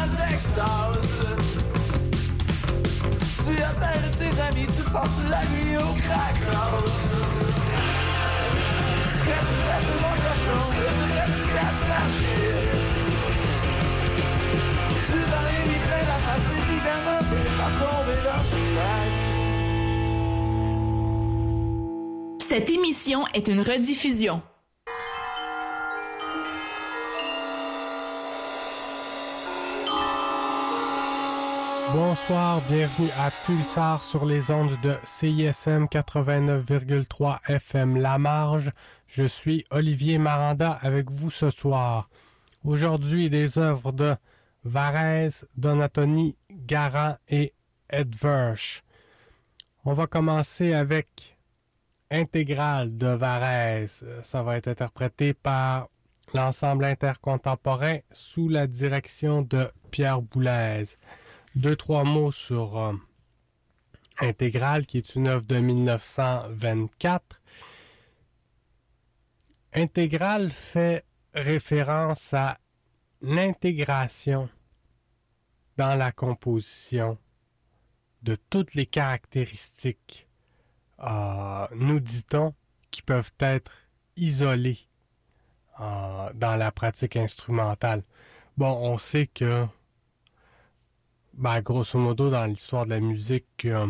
sans extase. Tu appelles tes amis, tu passes la nuit au crack house. Traite, traite mon cochon, traite, jusqu'à marcher. Tu vas les la face, évidemment, t'es pas tombé dans le sac. Cette émission est une rediffusion. Bonsoir, bienvenue à Pulsar sur les ondes de CISM 89,3 FM La Marge. Je suis Olivier Maranda avec vous ce soir. Aujourd'hui, des œuvres de Varese, Donatoni, Garant et Edversh. On va commencer avec intégrale de Varese. Ça va être interprété par l'ensemble intercontemporain sous la direction de Pierre Boulez. Deux, trois mots sur euh, Intégrale, qui est une œuvre de 1924. Intégrale fait référence à l'intégration dans la composition de toutes les caractéristiques euh, nous dit-on, qui peuvent être isolés euh, dans la pratique instrumentale. Bon, on sait que, ben, grosso modo, dans l'histoire de la musique, euh,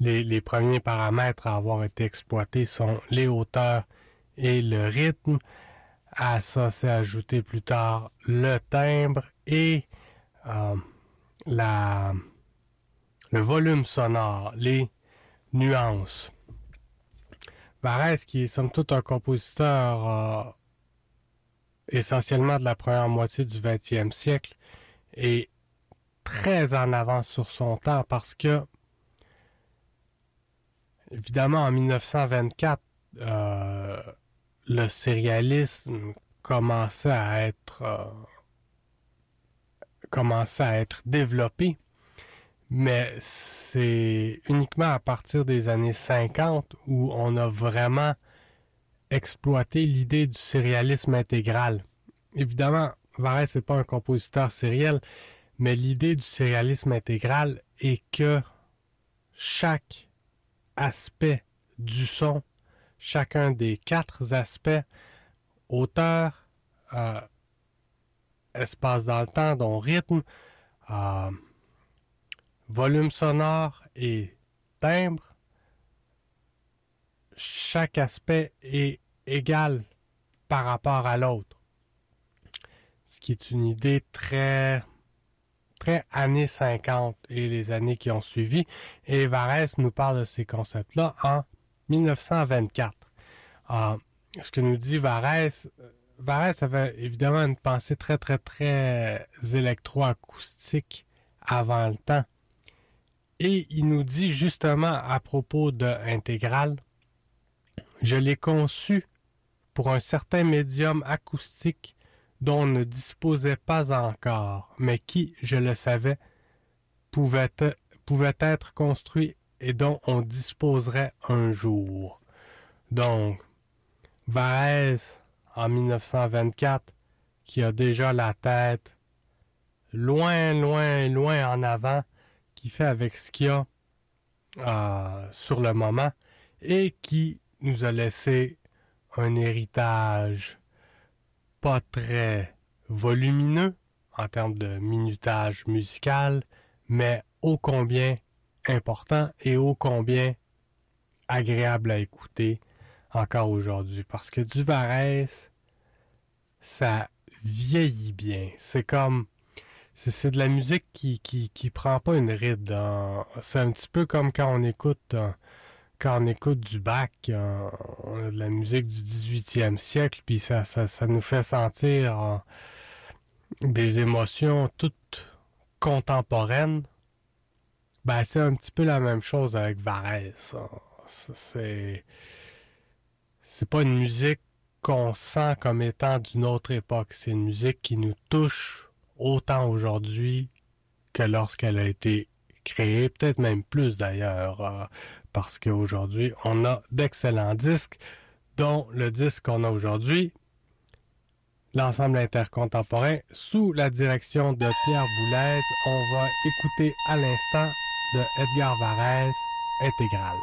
les, premiers paramètres à avoir été exploités sont les hauteurs et le rythme. À ça, s'est ajouté plus tard le timbre et la le volume sonore, les nuances. Varese, qui est somme toute un compositeur euh, essentiellement de la première moitié du 20e siècle, est très en avance sur son temps parce que, évidemment, en 1924, euh, le sérialisme commençait à être euh, commençait à être développé mais c'est uniquement à partir des années 50 où on a vraiment exploité l'idée du sérialisme intégral. Évidemment, Varese n'est pas un compositeur sériel, mais l'idée du sérialisme intégral est que chaque aspect du son, chacun des quatre aspects, hauteur, euh, espace dans le temps, dont rythme, euh, volume sonore et timbre, chaque aspect est égal par rapport à l'autre. Ce qui est une idée très très années 50 et les années qui ont suivi. Et Varese nous parle de ces concepts-là en 1924. Euh, ce que nous dit Varese, Varese avait évidemment une pensée très très très électroacoustique avant le temps. Et il nous dit justement à propos de Intégral, je l'ai conçu pour un certain médium acoustique dont on ne disposait pas encore, mais qui, je le savais, pouvait, pouvait être construit et dont on disposerait un jour. Donc, Varese, en 1924, qui a déjà la tête loin, loin, loin en avant, qui fait avec ce qu'il y a euh, sur le moment et qui nous a laissé un héritage pas très volumineux en termes de minutage musical, mais ô combien important et ô combien agréable à écouter encore aujourd'hui. Parce que du Varese, ça vieillit bien. C'est comme c'est de la musique qui, qui, qui prend pas une ride. C'est un petit peu comme quand on écoute quand on écoute du bac, de la musique du 18e siècle, puis ça, nous fait sentir des émotions toutes contemporaines. Ben, c'est un petit peu la même chose avec Varese. C'est c'est pas une musique qu'on sent comme étant d'une autre époque. C'est une musique qui nous touche autant aujourd'hui que lorsqu'elle a été créée, peut-être même plus d'ailleurs, euh, parce qu'aujourd'hui, on a d'excellents disques, dont le disque qu'on a aujourd'hui, l'ensemble intercontemporain sous la direction de Pierre Boulez. On va écouter à l'instant de Edgar Varese intégral.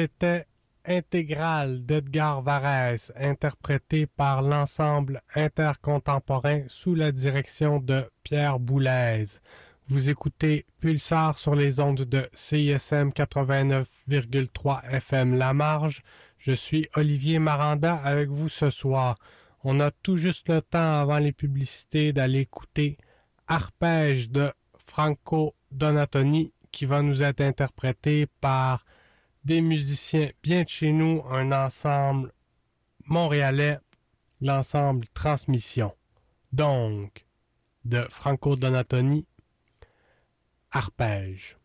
C'était Intégral d'Edgar Varèse, interprété par l'ensemble intercontemporain sous la direction de Pierre Boulez. Vous écoutez Pulsar sur les ondes de CISM 89,3 FM La Marge. Je suis Olivier Maranda avec vous ce soir. On a tout juste le temps avant les publicités d'aller écouter Arpège de Franco Donatoni qui va nous être interprété par des musiciens bien de chez nous, un ensemble montréalais, l'ensemble Transmission. Donc, de Franco Donatoni, Arpège.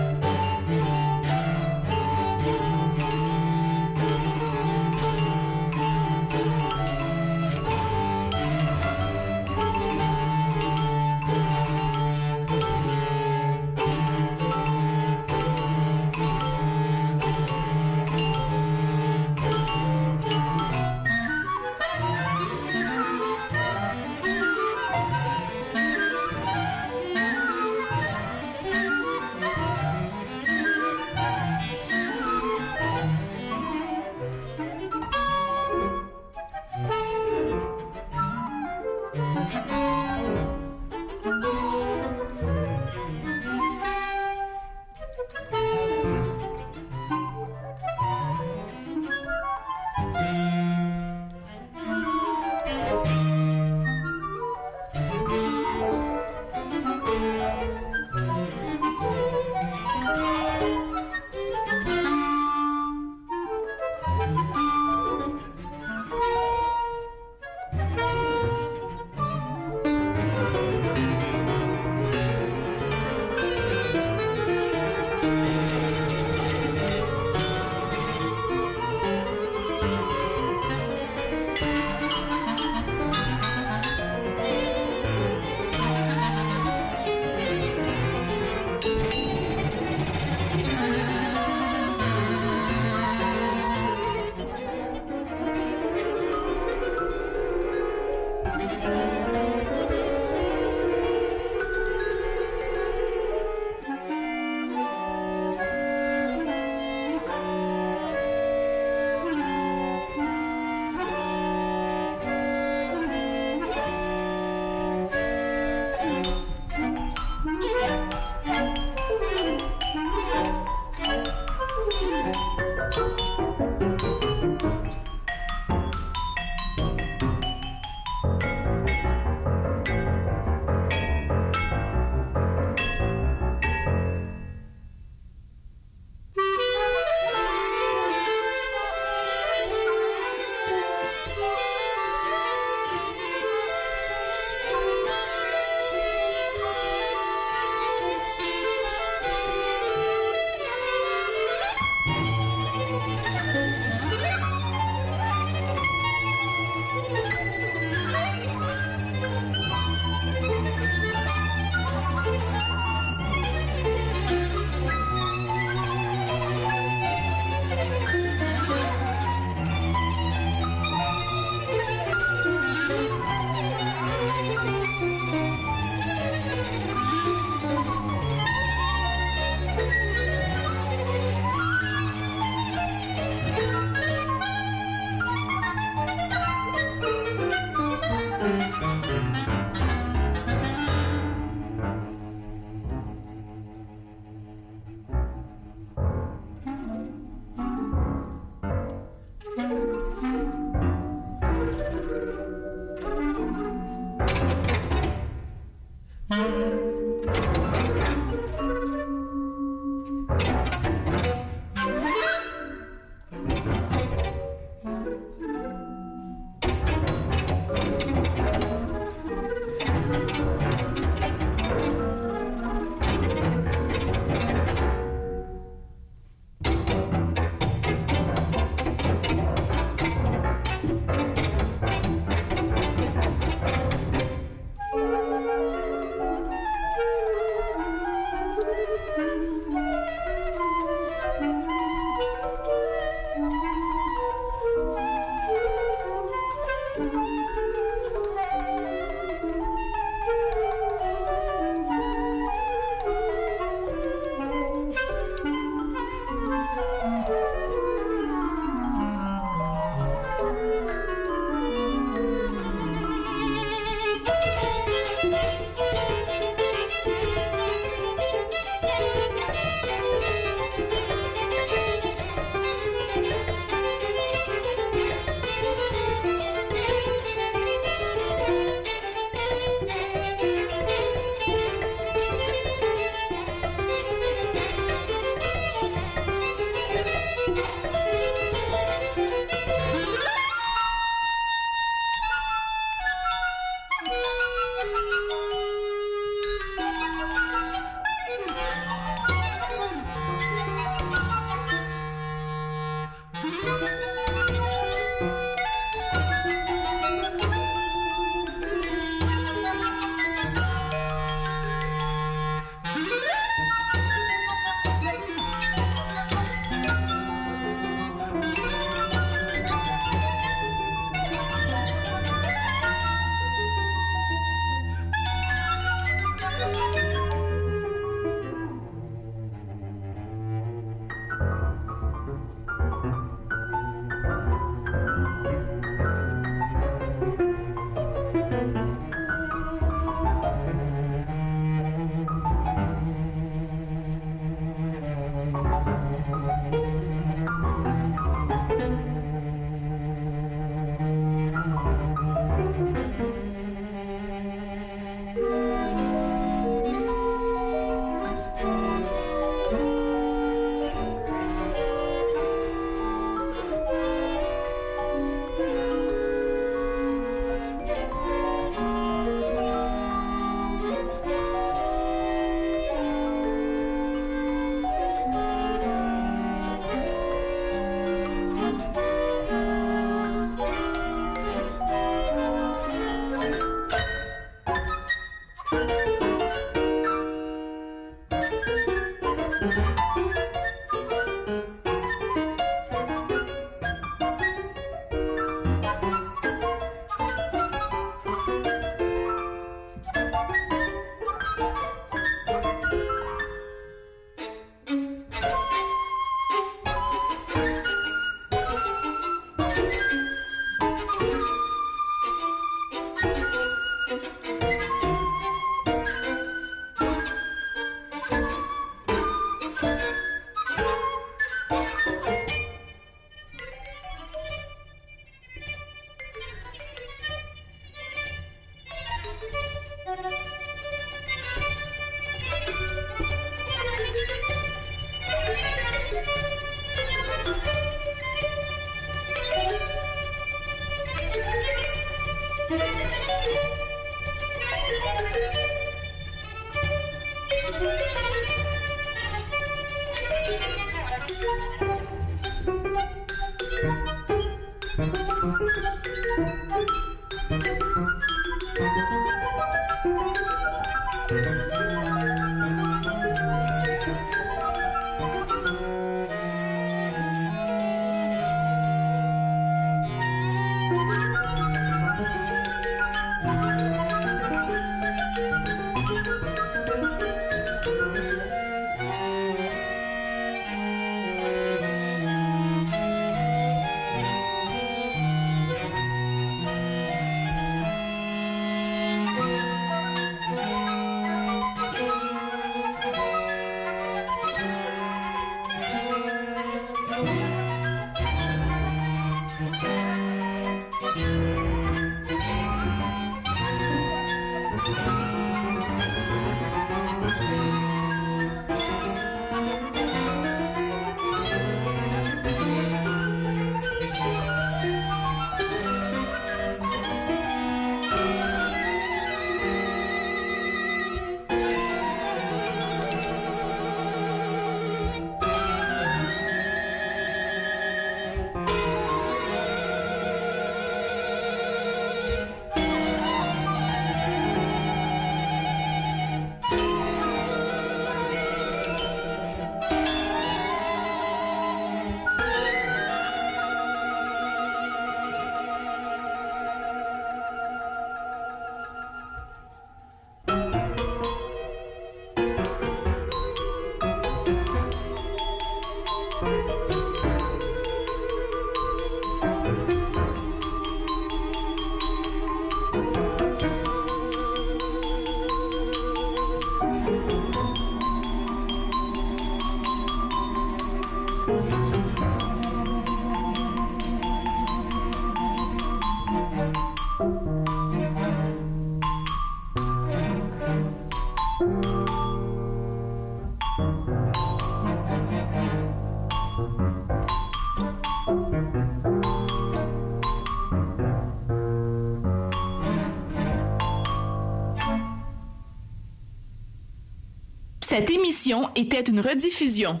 Cette émission était une rediffusion.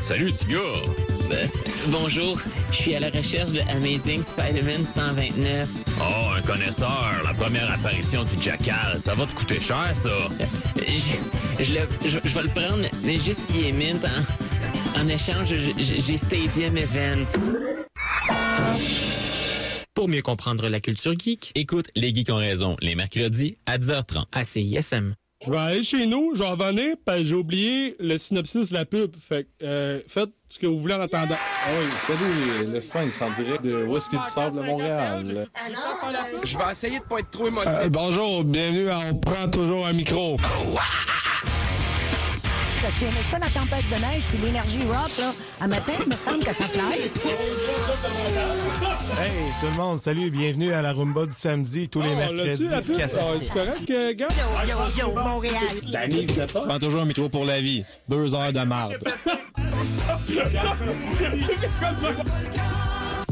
Salut, petit gars! Ben, bonjour, je suis à la recherche de Amazing Spider-Man 129. Oh, un connaisseur, la première apparition du Jackal, ça va te coûter cher, ça? Je, je, le, je, je vais le prendre, mais juste s'il est mint. En, en échange, j'ai Stadium Events. Pour mieux comprendre la culture geek, Écoute, les geeks ont raison, les mercredis à 10h30. à CISM. Je vais aller chez nous, je vais revenir, parce que j'ai oublié le synopsis de la pub. Fait que, euh, faites ce que vous voulez en attendant. Ah oui, salut, le Sphinx en direct de Whisky du Sable de Montréal? Je vais essayer de pas être trop émotif. Euh, bonjour, bienvenue à On prend toujours un micro. T'as-tu aimé ça, la tempête de neige puis l'énergie rock, là? À matin, il me semble que ça fly. Hey, tout le monde, salut, bienvenue à la Rumba du samedi, tous les Oh, mercredis. là-dessus, la pub? 4 à Ah, 6. c'est correct, euh, gars? Yo, yo, Montréal. Prends toujours un métro pour la vie. Deux heures de marde.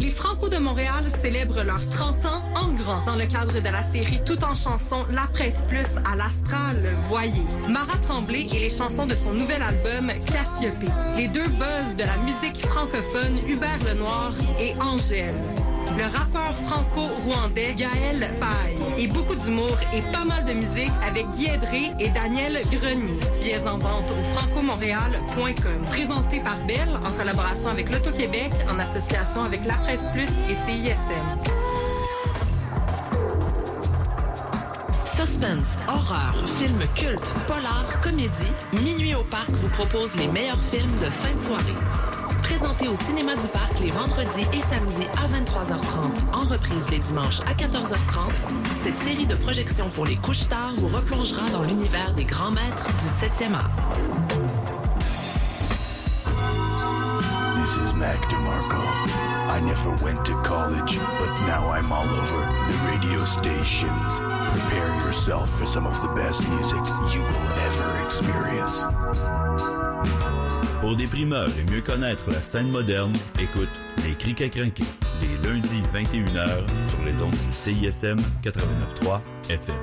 Les Franco de Montréal célèbrent leurs 30 ans en grand dans le cadre de la série Tout en chanson La Presse Plus à l'Astral Voyer. Mara Tremblay et les chansons de son nouvel album Cassiope. Les deux buzz de la musique francophone Hubert Lenoir et Angèle. Le rappeur franco-rwandais Gaël Paille. Et beaucoup d'humour et pas mal de musique avec Guy Edré et Daniel Grenier. Pièces en vente au francomontréal.com. Présenté par Belle en collaboration avec l'Auto-Québec en association avec La Presse Plus et CISM. Suspense, horreur, film culte, polar, comédie, Minuit au Parc vous propose les meilleurs films de fin de soirée. Présenté au Cinéma du Parc les vendredis et samedis à 23h30, en reprise les dimanches à 14h30, cette série de projections pour les couches tard vous replongera dans l'univers des grands maîtres du 7e art. This is Mac DeMarco. I never went to college, but now I'm all over the radio stations. Prepare yourself for some of the best music you will ever experience. Pour des primeurs et mieux connaître la scène moderne, écoute Les Crics à crinquer, les lundis 21h sur les ondes du CISM 89.3 FM.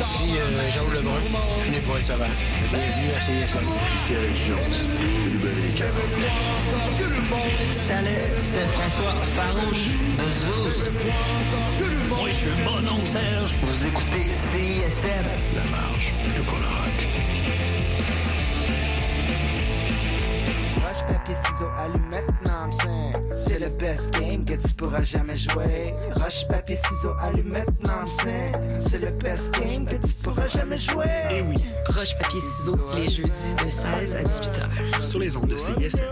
Ici euh, Jean Lebrun, je suis né pour être sauvage. Bienvenue à CISM. Ici Alex Jones, du les Salut, c'est François Farouche de Zouz. Moi, je suis mon oncle Serge. Vous écoutez CISM. La marge de Colorac. Roche, papier, ciseaux, allumette, non, C'est le best game que tu pourras jamais jouer. Roche, papier, ciseaux, allumette, non, best game que tu pourras jamais jouer. Eh oui. Roche, papier, ciseaux, les jeudis de 16 à 18 h. Sur les ondes de CISM.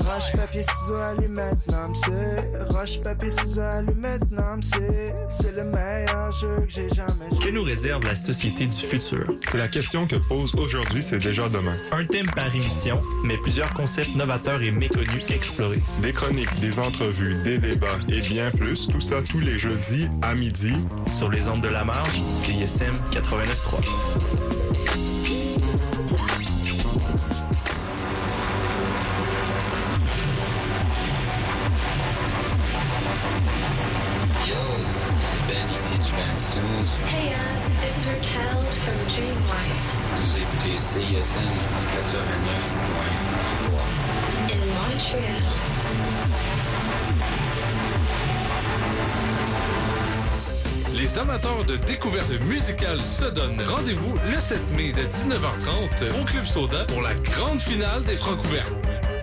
Roche, papier, ciseaux, allumette, non, c'est. Roche, papier, ciseaux, allumette, non, c'est. C'est le meilleur jeu que j'ai jamais joué. Que nous réserve la société du futur? C'est la question que pose aujourd'hui, c'est déjà demain. Un thème par émission, mais plusieurs concepts novateurs et méconnus explorés. Des chroniques, des entrevues, des débats et bien plus, tout ça tous les jeudis à midi. Sur les ondes de la marge, CISM 89.3. Yo, c'est Ben ici du Ben Suze. Hey, uh, this is Raquel from Dream Wife Vous écoutez CISM Les amateurs de découverte musicale se donnent rendez-vous le 7 mai de 19h30 au Club Soda pour la grande finale des Francs ouvertes.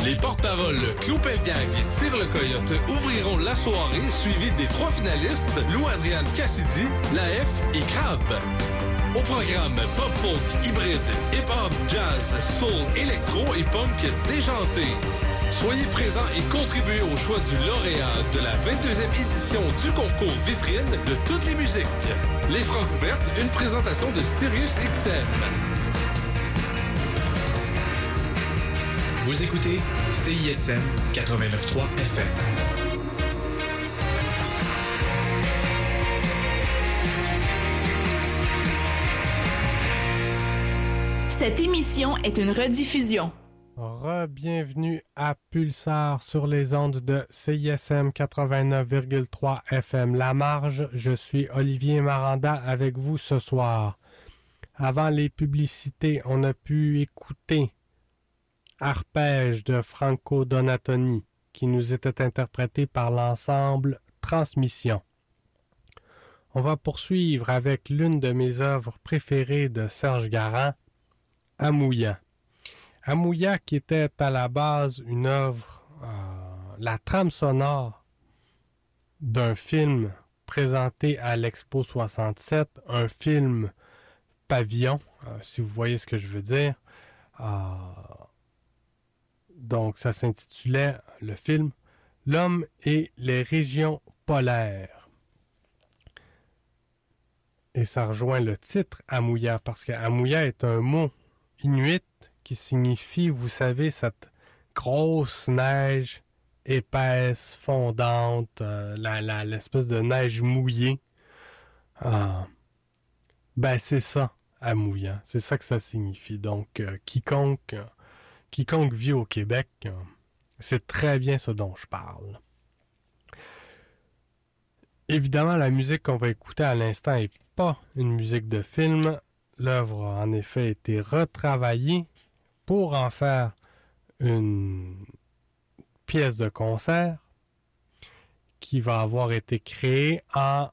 Les porte-paroles Claude Pelgag et Tire le Coyote ouvriront la soirée suivis des trois finalistes Lou-Adriane Cassidy, La F et Crab. Au programme pop folk hybride, hip-hop, jazz, soul, électro et punk déjanté. Soyez présents et contribuez au choix du lauréat de la 22e édition du concours vitrine de toutes les musiques. Les francs ouvertes, une présentation de Sirius XM. Vous écoutez CISM 89.3 FM. Cette émission est une rediffusion. Re-bienvenue à Pulsar sur les ondes de CISM 89,3 FM. La marge, je suis Olivier Maranda avec vous ce soir. Avant les publicités, on a pu écouter Arpège de Franco Donatoni qui nous était interprété par l'ensemble Transmission. On va poursuivre avec l'une de mes œuvres préférées de Serge Garand, Amouillant. Amouillat, qui était à la base une œuvre, euh, la trame sonore d'un film présenté à l'Expo 67, un film pavillon, euh, si vous voyez ce que je veux dire. Euh, donc, ça s'intitulait le film L'homme et les régions polaires. Et ça rejoint le titre Amouya, parce que Amouya est un mot inuit qui signifie, vous savez, cette grosse neige épaisse, fondante, euh, la, l'espèce de neige mouillée. Ah. Ben, c'est ça, à mouillant. C'est ça que ça signifie. Donc, euh, quiconque, euh, quiconque vit au Québec, c'est très bien ce dont je parle. Évidemment, la musique qu'on va écouter à l'instant n'est pas une musique de film. L'œuvre a en effet été retravaillée pour en faire une pièce de concert qui va avoir été créée à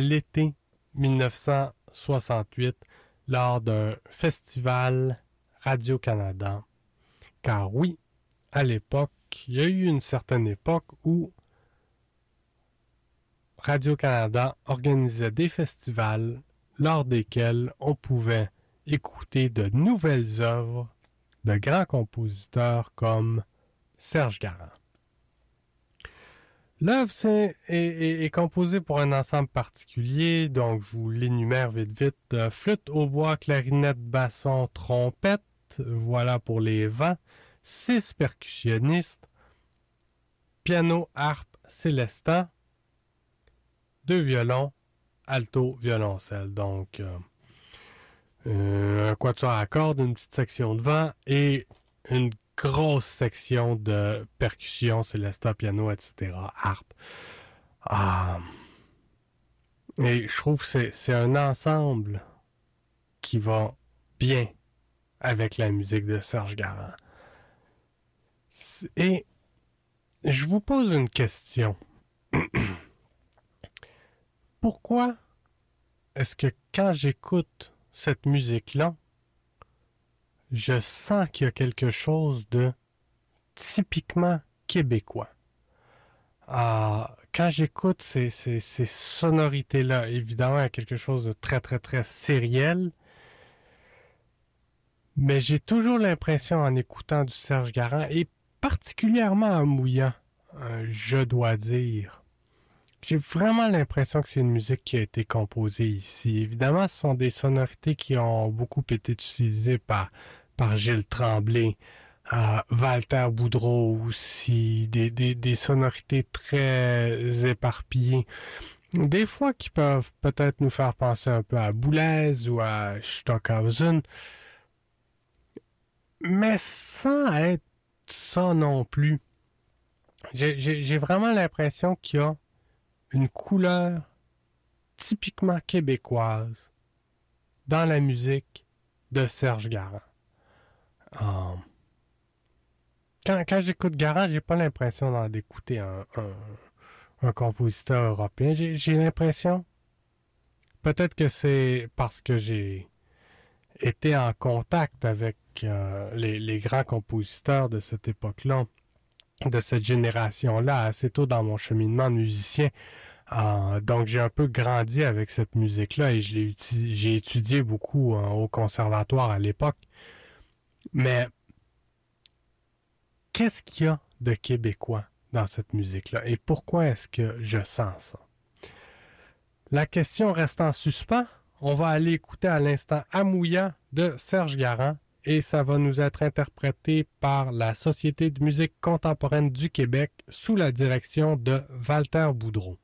l'été 1968 lors d'un festival Radio-Canada. Car oui, à l'époque, il y a eu une certaine époque où Radio-Canada organisait des festivals lors desquels on pouvait écouter de nouvelles œuvres de grands compositeurs comme Serge Garand. L'œuvre est, composée pour un ensemble particulier, donc je vous l'énumère vite vite. Euh, flûte, hautbois, clarinette, basson, trompette, voilà pour les vents. Six percussionnistes, piano, harpe, célestin, deux violons, alto, violoncelle. Donc, euh, euh, un quatuor à cordes, une petite section de vent et une grosse section de percussion, célesta, piano, etc., harpe. Ah. Et je trouve que c'est un ensemble qui va bien avec la musique de Serge Garand. Et je vous pose une question. Pourquoi est-ce que quand j'écoute cette musique-là, je sens qu'il y a quelque chose de typiquement québécois. Ah, quand j'écoute ces, sonorités-là, évidemment, il y a quelque chose de très, très, très sériel. Mais j'ai toujours l'impression, en écoutant du Serge Garand, et particulièrement en mouillant, je dois dire, j'ai vraiment l'impression que c'est une musique qui a été composée ici. Évidemment, ce sont des sonorités qui ont beaucoup été utilisées par, par Gilles Tremblay, euh, Walter Boudreau aussi, des, des, des sonorités très éparpillées. Des fois qui peuvent peut-être nous faire penser un peu à Boulez ou à Stockhausen, mais sans être ça non plus. J'ai vraiment l'impression qu'il y a une couleur typiquement québécoise dans la musique de Serge Garand. Um, quand, j'écoute Garand, j'ai pas l'impression d'écouter un, compositeur européen. J'ai l'impression, peut-être que c'est parce que j'ai été en contact avec euh, les grands compositeurs de cette époque-là, de cette génération-là, assez tôt dans mon cheminement de musicien. Euh, donc j'ai un peu grandi avec cette musique-là et j'ai étudié beaucoup euh, au conservatoire à l'époque. Mais qu'est-ce qu'il y a de québécois dans cette musique-là et pourquoi est-ce que je sens ça? La question reste en suspens. On va aller écouter à l'instant Amouya de Serge Garand et ça va nous être interprété par la Société de musique contemporaine du Québec sous la direction de Walter Boudreau.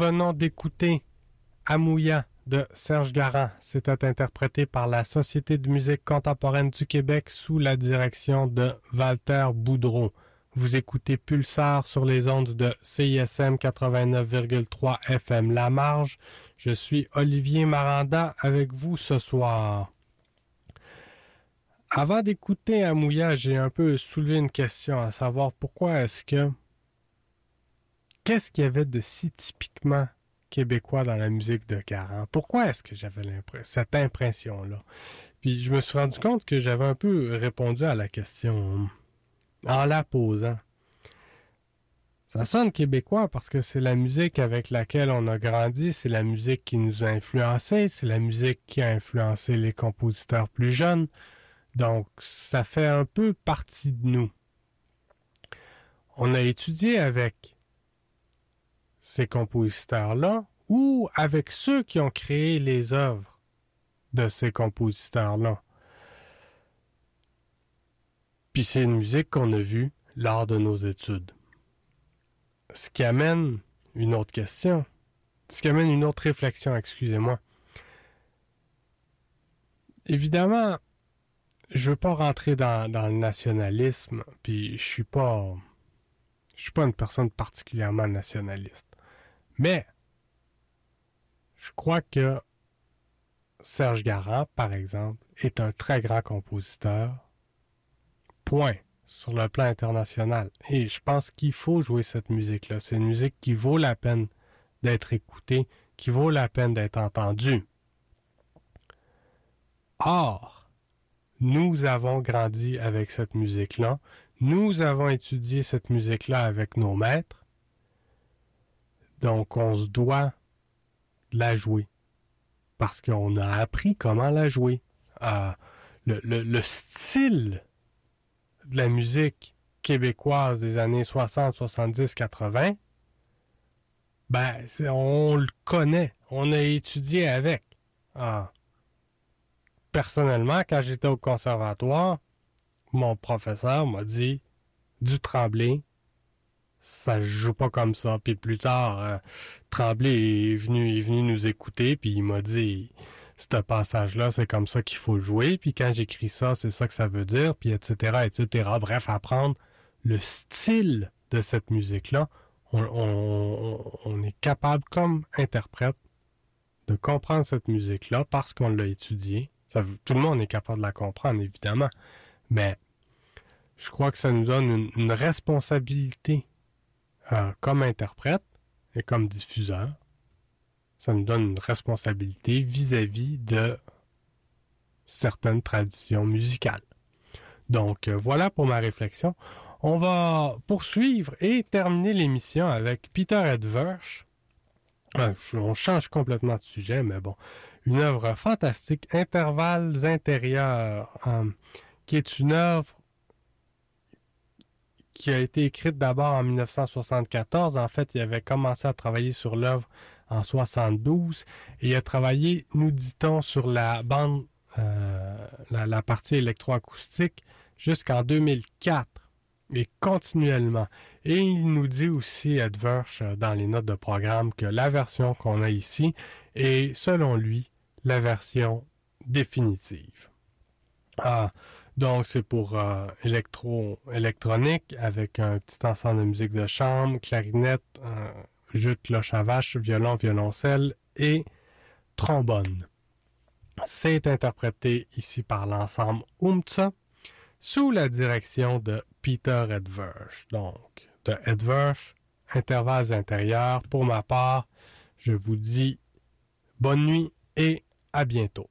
Venons d'écouter Amouya de Serge Garand. C'était interprété par la Société de musique contemporaine du Québec sous la direction de Walter Boudreau. Vous écoutez Pulsar sur les ondes de CISM 89,3 FM La Marge. Je suis Olivier Maranda avec vous ce soir. Avant d'écouter Amouya, j'ai un peu soulevé une question, à savoir pourquoi est-ce que qu'est-ce qu'il y avait de si typiquement québécois dans la musique de Garand? Pourquoi est-ce que j'avais cette impression-là? Puis je me suis rendu compte que j'avais un peu répondu à la question en la posant. Ça sonne québécois parce que c'est la musique avec laquelle on a grandi, c'est la musique qui nous a influencés, c'est la musique qui a influencé les compositeurs plus jeunes. Donc, ça fait un peu partie de nous. On a étudié avec ces compositeurs-là ou avec ceux qui ont créé les œuvres de ces compositeurs-là? Puis c'est une musique qu'on a vue lors de nos études. Ce qui amène une autre question, ce qui amène une autre réflexion, excusez-moi. Évidemment, je veux pas rentrer dans, le nationalisme, puis je suis pas suis pas une personne particulièrement nationaliste. Mais je crois que Serge Garand, par exemple, est un très grand compositeur. Point. Sur le plan international. Et je pense qu'il faut jouer cette musique-là. C'est une musique qui vaut la peine d'être écoutée, qui vaut la peine d'être entendue. Or, nous avons grandi avec cette musique-là. Nous avons étudié cette musique-là avec nos maîtres. Donc, on se doit de la jouer. Parce qu'on a appris comment la jouer. Le, le, le, style de la musique québécoise des années 60, 70, 80, ben, on le connaît. On a étudié avec. Ah. Personnellement, quand j'étais au conservatoire, mon professeur m'a dit du Tremblay, ça joue pas comme ça. Puis plus tard, euh, Tremblay est venu, est venu nous écouter, puis il m'a dit ce passage-là, c'est comme ça qu'il faut jouer, puis quand j'écris ça, c'est ça que ça veut dire, puis etc., etc. Bref, apprendre le style de cette musique-là, on, est capable, comme interprète, de comprendre cette musique-là parce qu'on l'a étudiée. Tout le monde est capable de la comprendre, évidemment. Mais je crois que ça nous donne une responsabilité euh, comme interprète et comme diffuseur. Ça nous donne une responsabilité vis-à-vis de certaines traditions musicales. Donc euh, voilà pour ma réflexion. On va poursuivre et terminer l'émission avec Peter Edversch. Euh, on change complètement de sujet, mais bon, une œuvre fantastique, Intervalles intérieurs, qui est une œuvre qui a été écrite d'abord en 1974. En fait, il avait commencé à travailler sur l'œuvre en 72 et il a travaillé, nous dit-on, sur la bande, euh, la, partie électroacoustique jusqu'en 2004 et continuellement. Et il nous dit aussi, Edversch, dans les notes de programme, que la version qu'on a ici est, selon lui, la version définitive. Ah, donc, c'est pour euh, électro électronique avec un petit ensemble de musique de chambre, clarinette, euh, jeu de cloche à vache, violon, violoncelle et trombone. C'est interprété ici par l'ensemble Umtsa sous la direction de Peter Edversch. Donc, de Edversch, intervalles intérieurs. Pour ma part, je vous dis bonne nuit et à bientôt.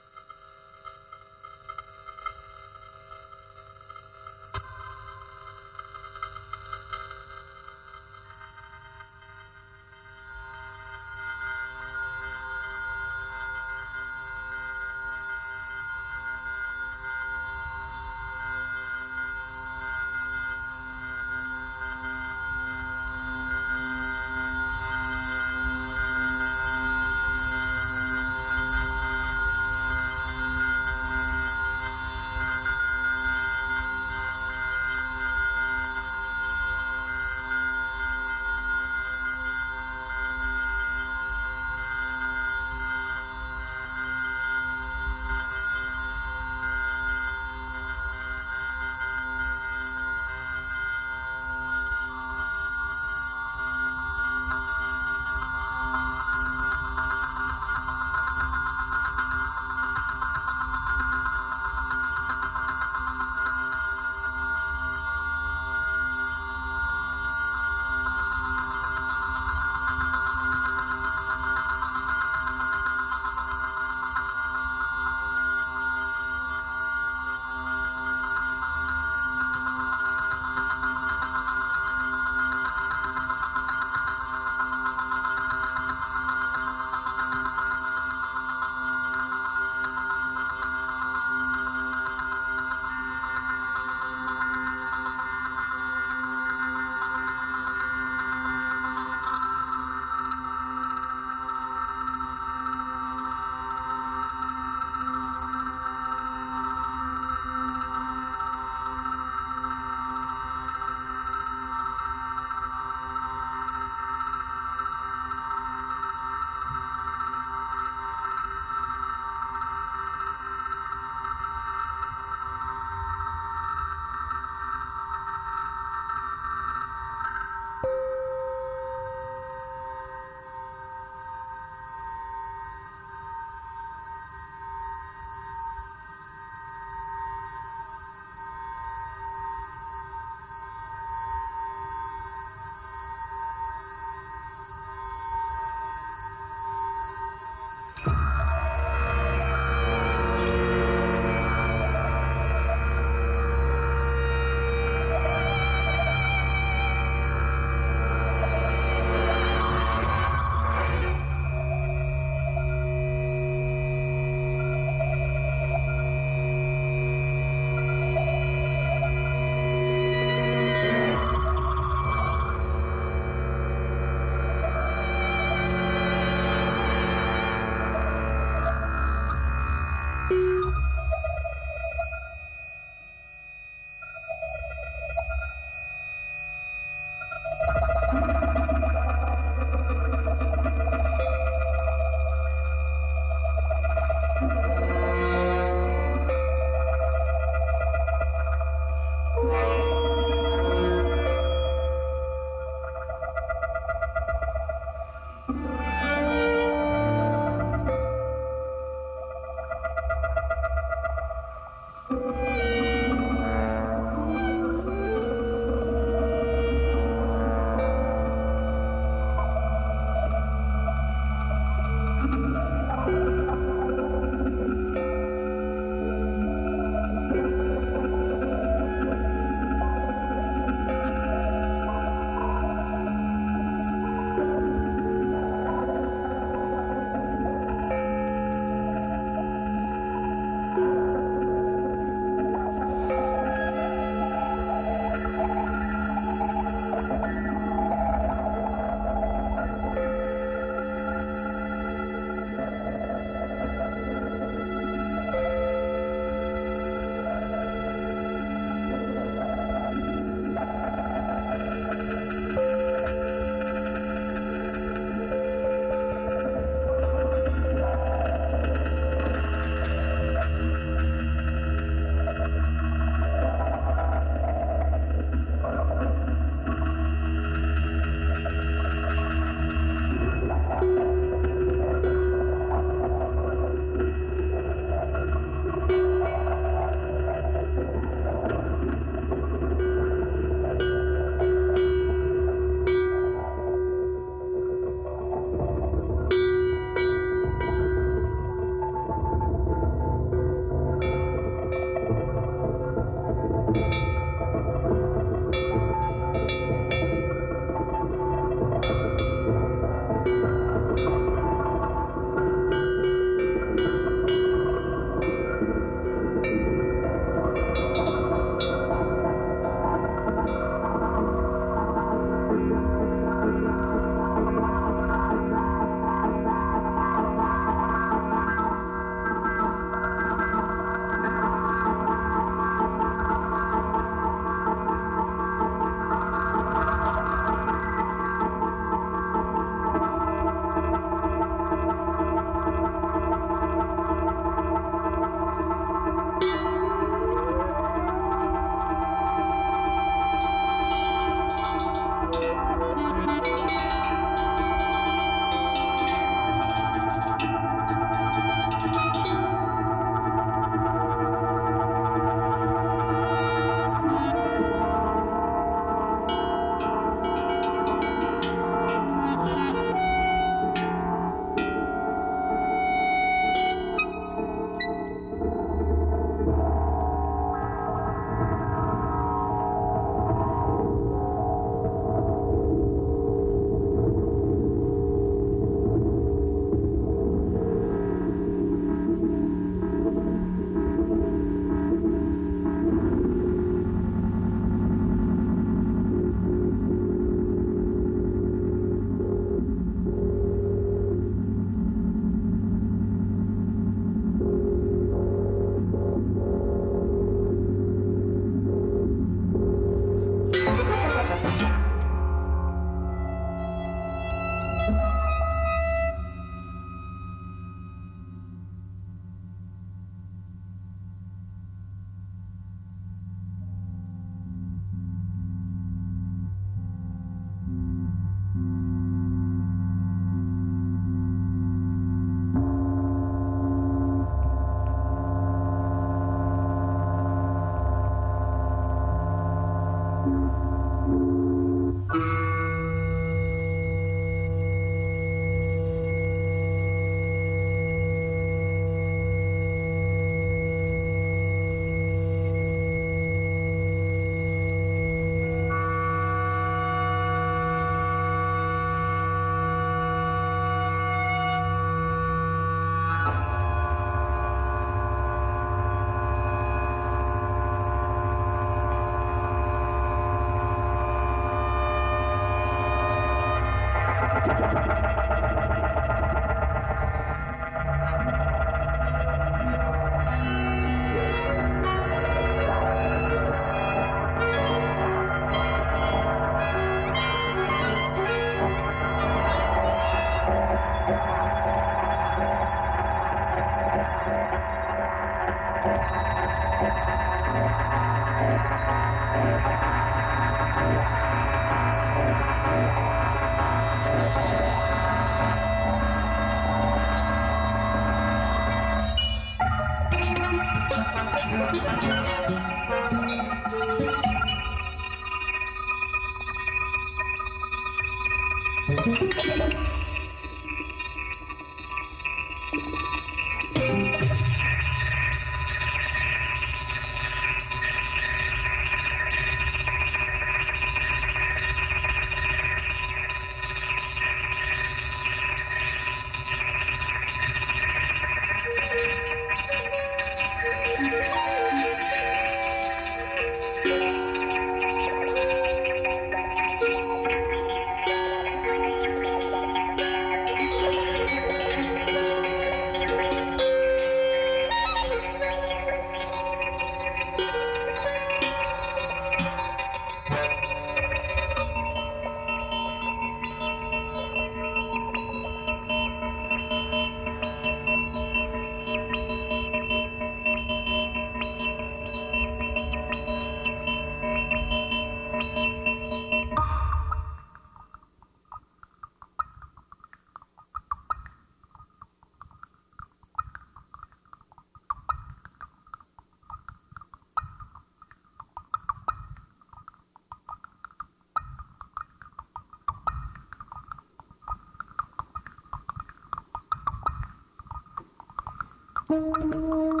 Música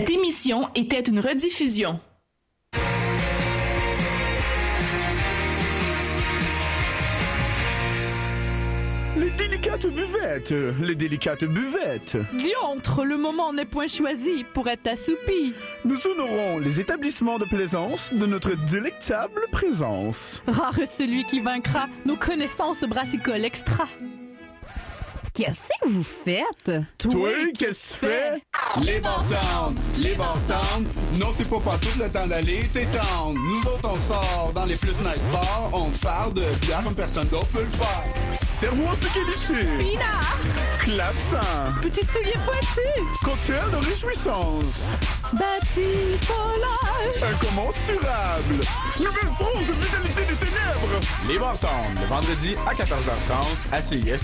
Cette émission était une rediffusion. Les délicates buvettes, les délicates buvettes. Diantre, le moment n'est point choisi pour être assoupi. Nous honorons les établissements de plaisance de notre délectable présence. Rare celui qui vaincra nos connaissances brassicoles extra. Qu'est-ce que vous faites? Toi, qu'est-ce que tu fais? Les Town, Les Town. Non, c'est pas pas tout le temps d'aller, t'es down. Nous autres, on sort dans les plus nice bars. On parle de bière comme personne d'autre peut le faire. Cerveau de qualité. Pina. Clavecin. Petit soulier pointu. Cocktail de réjouissance. Bâti volage. Incommensurable. Nouvelle France, vitalité des ténèbres. Les Town, le vendredi à 14h30 à CISM.